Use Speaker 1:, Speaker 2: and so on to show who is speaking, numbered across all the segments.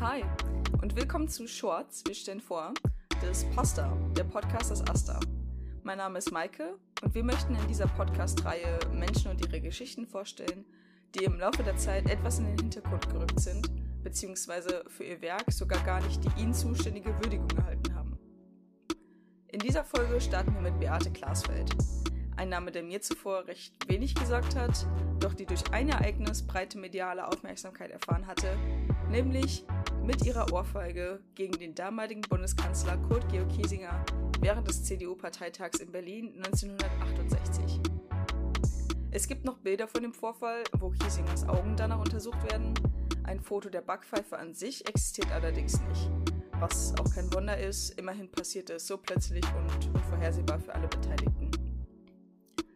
Speaker 1: Hi und willkommen zu Shorts, wir stellen vor, des Pasta, der Podcast des Asta. Mein Name ist Maike und wir möchten in dieser Podcast-Reihe Menschen und ihre Geschichten vorstellen, die im Laufe der Zeit etwas in den Hintergrund gerückt sind, beziehungsweise für ihr Werk sogar gar nicht die ihnen zuständige Würdigung erhalten haben. In dieser Folge starten wir mit Beate Glasfeld. Ein Name, der mir zuvor recht wenig gesagt hat, doch die durch ein Ereignis breite mediale Aufmerksamkeit erfahren hatte, nämlich mit ihrer Ohrfeige gegen den damaligen Bundeskanzler Kurt Georg Kiesinger während des CDU-Parteitags in Berlin 1968. Es gibt noch Bilder von dem Vorfall, wo Kiesingers Augen danach untersucht werden. Ein Foto der Backpfeife an sich existiert allerdings nicht. Was auch kein Wunder ist, immerhin passierte es so plötzlich und unvorhersehbar für alle Beteiligten.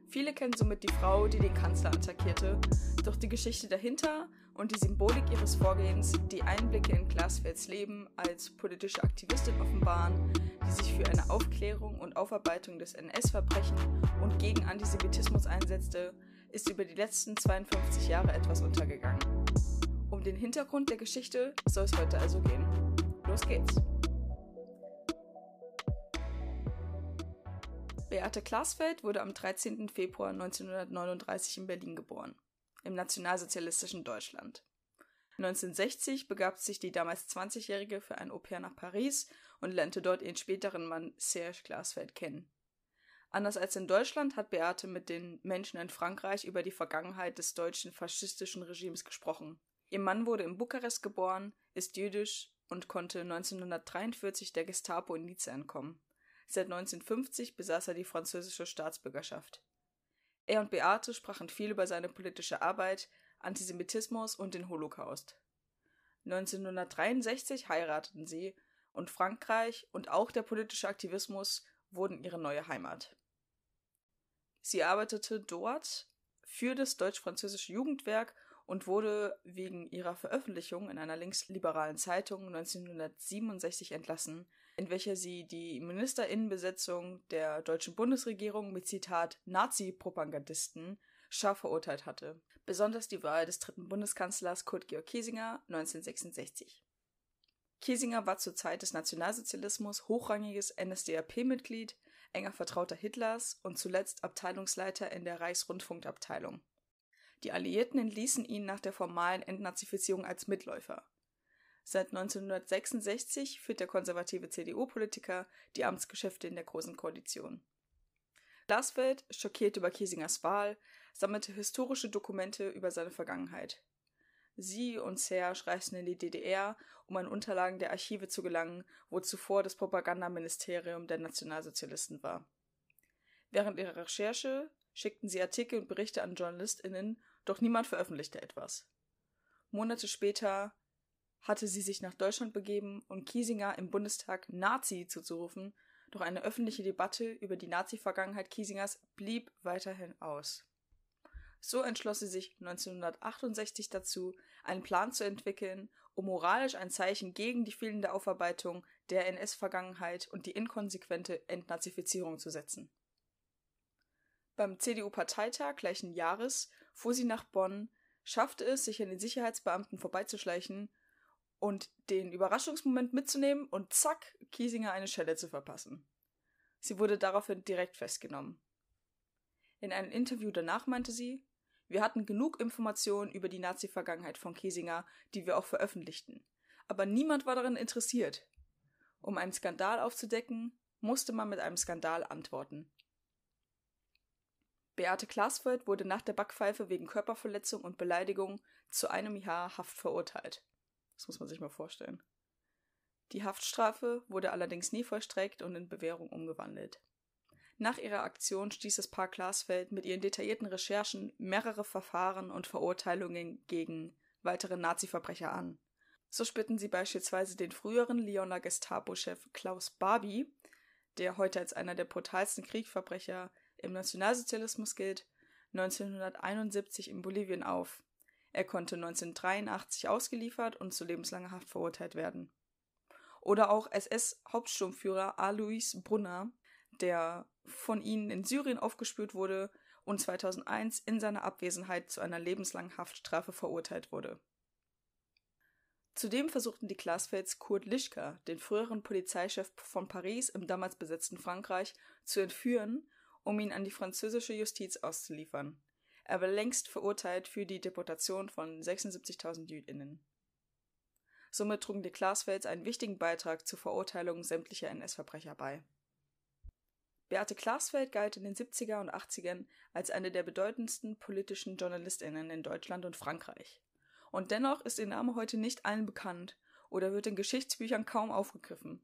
Speaker 1: Viele kennen somit die Frau, die den Kanzler attackierte, doch die Geschichte dahinter und die Symbolik ihres Vorgehens, die Einblicke in Glasfelds Leben als politische Aktivistin offenbaren, die sich für eine Aufklärung und Aufarbeitung des NS-Verbrechen und gegen Antisemitismus einsetzte, ist über die letzten 52 Jahre etwas untergegangen. Um den Hintergrund der Geschichte soll es heute also gehen. Los geht's! Beate Klasfeld wurde am 13. Februar 1939 in Berlin geboren, im nationalsozialistischen Deutschland. 1960 begab sich die damals 20-Jährige für ein Au-pair nach Paris und lernte dort ihren späteren Mann Serge Glasfeld kennen. Anders als in Deutschland hat Beate mit den Menschen in Frankreich über die Vergangenheit des deutschen faschistischen Regimes gesprochen. Ihr Mann wurde in Bukarest geboren, ist jüdisch und konnte 1943 der Gestapo in Nizza entkommen. Seit 1950 besaß er die französische Staatsbürgerschaft. Er und Beate sprachen viel über seine politische Arbeit, Antisemitismus und den Holocaust. 1963 heirateten sie und Frankreich und auch der politische Aktivismus wurden ihre neue Heimat. Sie arbeitete dort für das deutsch-französische Jugendwerk und wurde wegen ihrer Veröffentlichung in einer linksliberalen Zeitung 1967 entlassen, in welcher sie die Ministerinnenbesetzung der deutschen Bundesregierung mit Zitat Nazi-Propagandisten scharf verurteilt hatte. Besonders die Wahl des dritten Bundeskanzlers Kurt Georg Kiesinger 1966. Kiesinger war zur Zeit des Nationalsozialismus hochrangiges NSDAP-Mitglied, enger Vertrauter Hitlers und zuletzt Abteilungsleiter in der Reichsrundfunkabteilung. Die Alliierten entließen ihn nach der formalen Entnazifizierung als Mitläufer. Seit 1966 führt der konservative CDU-Politiker die Amtsgeschäfte in der Großen Koalition. Glasfeld, schockiert über Kiesingers Wahl, sammelte historische Dokumente über seine Vergangenheit. Sie und Serge reisten in die DDR, um an Unterlagen der Archive zu gelangen, wo zuvor das Propagandaministerium der Nationalsozialisten war. Während ihrer Recherche schickten sie Artikel und Berichte an JournalistInnen, doch niemand veröffentlichte etwas. Monate später hatte sie sich nach Deutschland begeben und Kiesinger im Bundestag Nazi zuzurufen, doch eine öffentliche Debatte über die Nazi-Vergangenheit Kiesingers blieb weiterhin aus. So entschloss sie sich 1968 dazu, einen Plan zu entwickeln, um moralisch ein Zeichen gegen die fehlende Aufarbeitung der NS-Vergangenheit und die inkonsequente Entnazifizierung zu setzen. Beim CDU-Parteitag gleichen Jahres fuhr sie nach Bonn, schaffte es, sich an den Sicherheitsbeamten vorbeizuschleichen und den Überraschungsmoment mitzunehmen und zack, Kiesinger eine Schelle zu verpassen. Sie wurde daraufhin direkt festgenommen. In einem Interview danach meinte sie, wir hatten genug Informationen über die Nazi-Vergangenheit von Kiesinger, die wir auch veröffentlichten. Aber niemand war daran interessiert. Um einen Skandal aufzudecken, musste man mit einem Skandal antworten. Beate Glasfeld wurde nach der Backpfeife wegen Körperverletzung und Beleidigung zu einem Jahr Haft verurteilt. Das muss man sich mal vorstellen. Die Haftstrafe wurde allerdings nie vollstreckt und in Bewährung umgewandelt. Nach ihrer Aktion stieß das Paar Glasfeld mit ihren detaillierten Recherchen mehrere Verfahren und Verurteilungen gegen weitere Nazi-Verbrecher an. So spitten sie beispielsweise den früheren Lyoner Gestapo-Chef Klaus Barbie, der heute als einer der brutalsten Kriegsverbrecher im Nationalsozialismus gilt, 1971 in Bolivien auf. Er konnte 1983 ausgeliefert und zu lebenslanger Haft verurteilt werden. Oder auch SS-Hauptsturmführer Alois Brunner, der von ihnen in Syrien aufgespürt wurde und 2001 in seiner Abwesenheit zu einer lebenslangen Haftstrafe verurteilt wurde. Zudem versuchten die Glasfelds Kurt Lischka, den früheren Polizeichef von Paris im damals besetzten Frankreich, zu entführen, um ihn an die französische Justiz auszuliefern. Er war längst verurteilt für die Deportation von 76.000 Jüdinnen. Somit trugen die Glasfelds einen wichtigen Beitrag zur Verurteilung sämtlicher NS-Verbrecher bei. Beate Glasfeld galt in den 70er und 80ern als eine der bedeutendsten politischen JournalistInnen in Deutschland und Frankreich. Und dennoch ist ihr Name heute nicht allen bekannt oder wird in Geschichtsbüchern kaum aufgegriffen.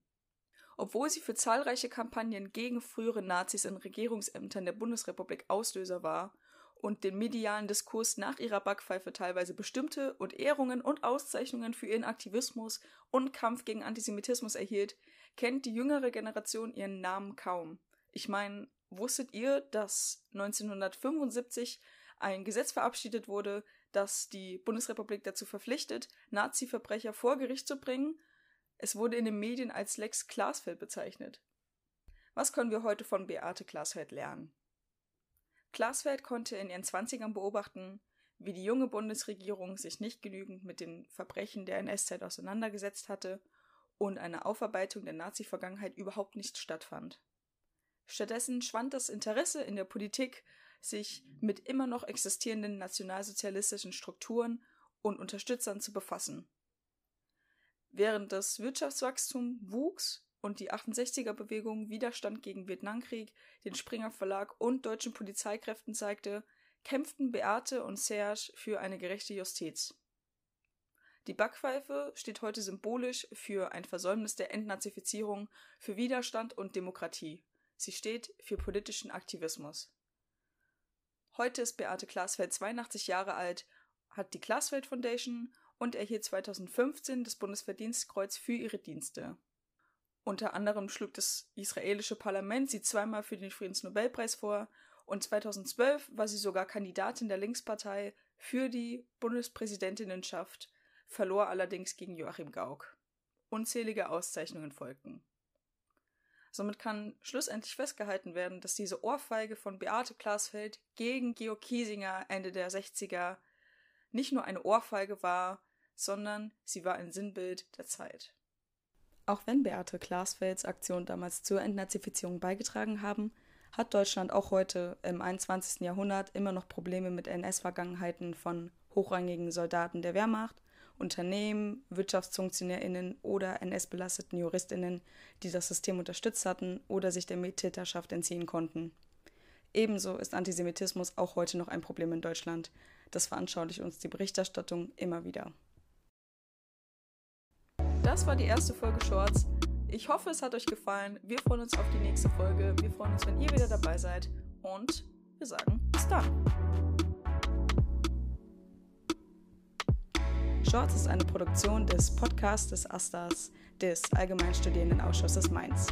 Speaker 1: Obwohl sie für zahlreiche Kampagnen gegen frühere Nazis in Regierungsämtern der Bundesrepublik Auslöser war und den medialen Diskurs nach ihrer Backpfeife teilweise bestimmte und Ehrungen und Auszeichnungen für ihren Aktivismus und Kampf gegen Antisemitismus erhielt, kennt die jüngere Generation ihren Namen kaum. Ich meine, wusstet ihr, dass 1975 ein Gesetz verabschiedet wurde, das die Bundesrepublik dazu verpflichtet, Nazi-Verbrecher vor Gericht zu bringen. Es wurde in den Medien als Lex Glasfeld bezeichnet. Was können wir heute von Beate Glasfeld lernen? Glasfeld konnte in ihren Zwanzigern beobachten, wie die junge Bundesregierung sich nicht genügend mit den Verbrechen der NS-Zeit auseinandergesetzt hatte und eine Aufarbeitung der Nazi-Vergangenheit überhaupt nicht stattfand. Stattdessen schwand das Interesse in der Politik sich mit immer noch existierenden nationalsozialistischen Strukturen und Unterstützern zu befassen. Während das Wirtschaftswachstum wuchs und die 68er-Bewegung Widerstand gegen Vietnamkrieg, den Springer Verlag und deutschen Polizeikräften zeigte, kämpften Beate und Serge für eine gerechte Justiz. Die Backpfeife steht heute symbolisch für ein Versäumnis der Entnazifizierung, für Widerstand und Demokratie. Sie steht für politischen Aktivismus. Heute ist Beate Glasfeld 82 Jahre alt, hat die Glasfeld Foundation und erhielt 2015 das Bundesverdienstkreuz für ihre Dienste. Unter anderem schlug das israelische Parlament sie zweimal für den Friedensnobelpreis vor und 2012 war sie sogar Kandidatin der Linkspartei für die Bundespräsidentinnenschaft, verlor allerdings gegen Joachim Gauck. Unzählige Auszeichnungen folgten. Somit kann schlussendlich festgehalten werden, dass diese Ohrfeige von Beate Glasfeld gegen Georg Kiesinger Ende der 60er nicht nur eine Ohrfeige war, sondern sie war ein Sinnbild der Zeit. Auch wenn Beate Glasfelds Aktionen damals zur Entnazifizierung beigetragen haben, hat Deutschland auch heute im 21. Jahrhundert immer noch Probleme mit NS-Vergangenheiten von hochrangigen Soldaten der Wehrmacht Unternehmen, WirtschaftsfunktionärInnen oder NS-belasteten JuristInnen, die das System unterstützt hatten oder sich der Mittäterschaft entziehen konnten. Ebenso ist Antisemitismus auch heute noch ein Problem in Deutschland. Das veranschaulicht uns die Berichterstattung immer wieder. Das war die erste Folge Shorts. Ich hoffe, es hat euch gefallen. Wir freuen uns auf die nächste Folge. Wir freuen uns, wenn ihr wieder dabei seid. Und wir sagen bis dann. Shorts ist eine Produktion des Podcasts des AStAs, des Allgemeinstudierendenausschusses Mainz.